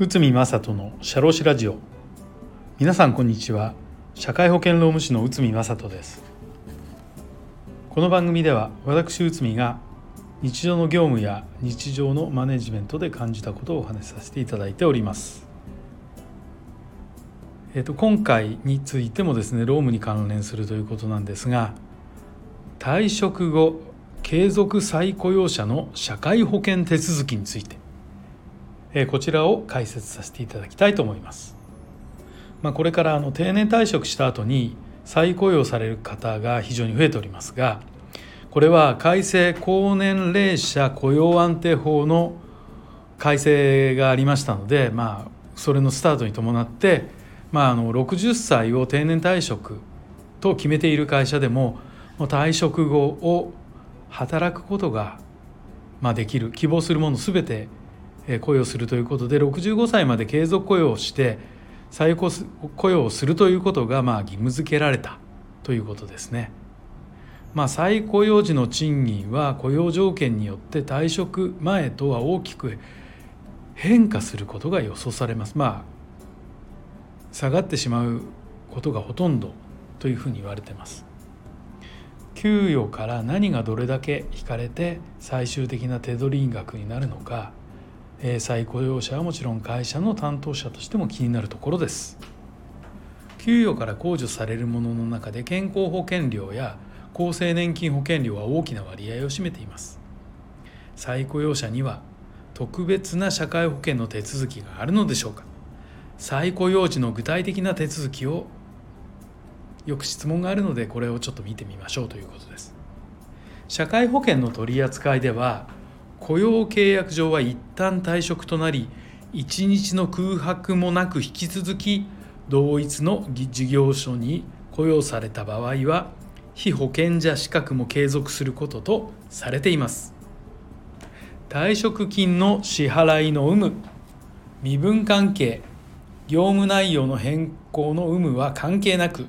内海正人の社労士ラジオ。皆さんこんにちは。社会保険労務士の内海正人です。この番組では私内海が日常の業務や日常のマネジメントで感じたことをお話しさせていただいております。えーと、今回についてもですね労務に関連するということなんですが退職後継続再雇用者の社会保険手続きについて、え、こちらを解説させていただきたいと思います。まあ、これからあの定年退職した後に再雇用される方が非常に増えておりますがこれは改正高年齢者雇用安定法の改正がありましたので、まあ、それのスタートに伴ってまあ、あの60歳を定年退職と決めている会社でも退職後を働くことが、まあ、できる希望するもの全て雇用するということで65歳まで継続雇用をして再雇用をするということがまあ義務付けられたということですね。まあ、再雇用時の賃金は雇用条件によって退職前とは大きく変化することが予想されます。まあ下がってしまうことがほとんどというふうに言われてます給与から何がどれだけ引かれて最終的な手取り額になるのか再雇用者はもちろん会社の担当者としても気になるところです。給与から控除されるものの中で健康保険料や厚生年金保険料は大きな割合を占めています。再雇用者には特別な社会保険の手続きがあるのでしょうか。再雇用時の具体的な手続きをよく質問があるのでこれをちょっと見てみましょうということです。社会保険の取り扱いでは雇用契約上は一旦退職となり一日の空白もなく引き続き同一の事業所に雇用された場合は被保険者資格も継続することとされています。退職金の支払いの有無身分関係業務内容の変更の有無は関係なく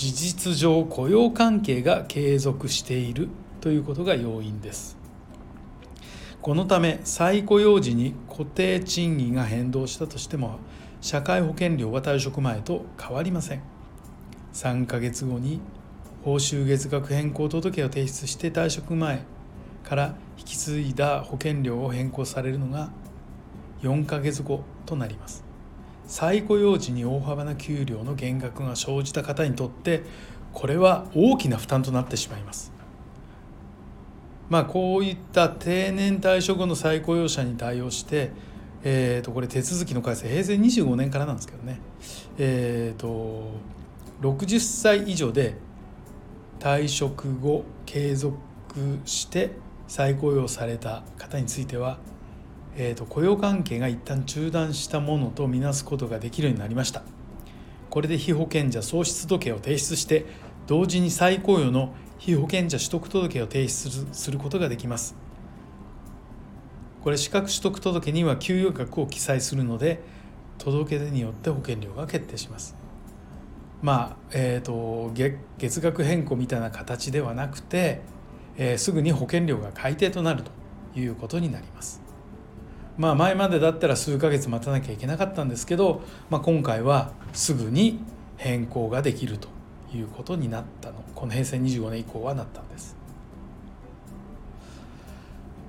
事実上雇用関係が継続しているということが要因です。このため再雇用時に固定賃金が変動したとしても社会保険料は退職前と変わりません。3ヶ月後に報酬月額変更届を提出して退職前から引き継いだ保険料を変更されるのが4ヶ月後となります。再雇用時に大幅な給料の減額が生じた方にとってこれは大きな負担となってしまいます。まあ、こういった定年退職後の再雇用者に対応して、えー、とこれ手続きの改正平成25年からなんですけどね、えー、と60歳以上で退職後継続して再雇用された方についてはえーと、雇用関係が一旦中断したものとみなすことができるようになりました。これで被保険者喪失時計を提出して同時に再雇用の被保険者取得届を提出することができます。これ資格取得届には給与額を記載するので届け出によって保険料が決定します。まあえーと、と月額変更みたいな形ではなくて、えー、すぐに保険料が改定となるということになります。まあ、前までだったら数ヶ月待たなきゃいけなかったんですけど、まあ、今回はすぐに変更ができるということになったのこの平成25年以降はなったんです。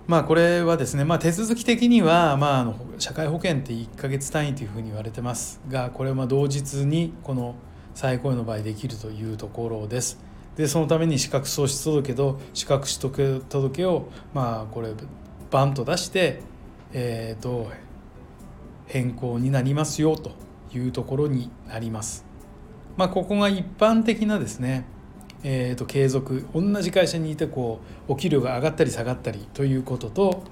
まあこれはですね、まあ、手続き的には、まあ、あの社会保険って1ヶ月単位というふうに言われてますがこれはまあ同日にこの再雇用の場合できるというところです。でそのために資格喪失届と資格取得届をまあこれバンと出してえーと、変更になりますよというところになります。まあ、ここが一般的なですね、えー、と継続同じ会社にいてこうお給料が上がったり下がったりということと,、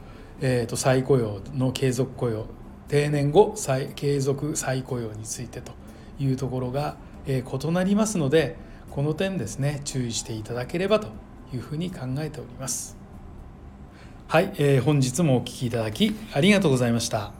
えー、と再雇用の継続雇用定年後再継続再雇用についてというところが、え、異なりますのでこの点ですね注意していただければというふうに考えております。はい、えー、本日もお聴きいただきありがとうございました。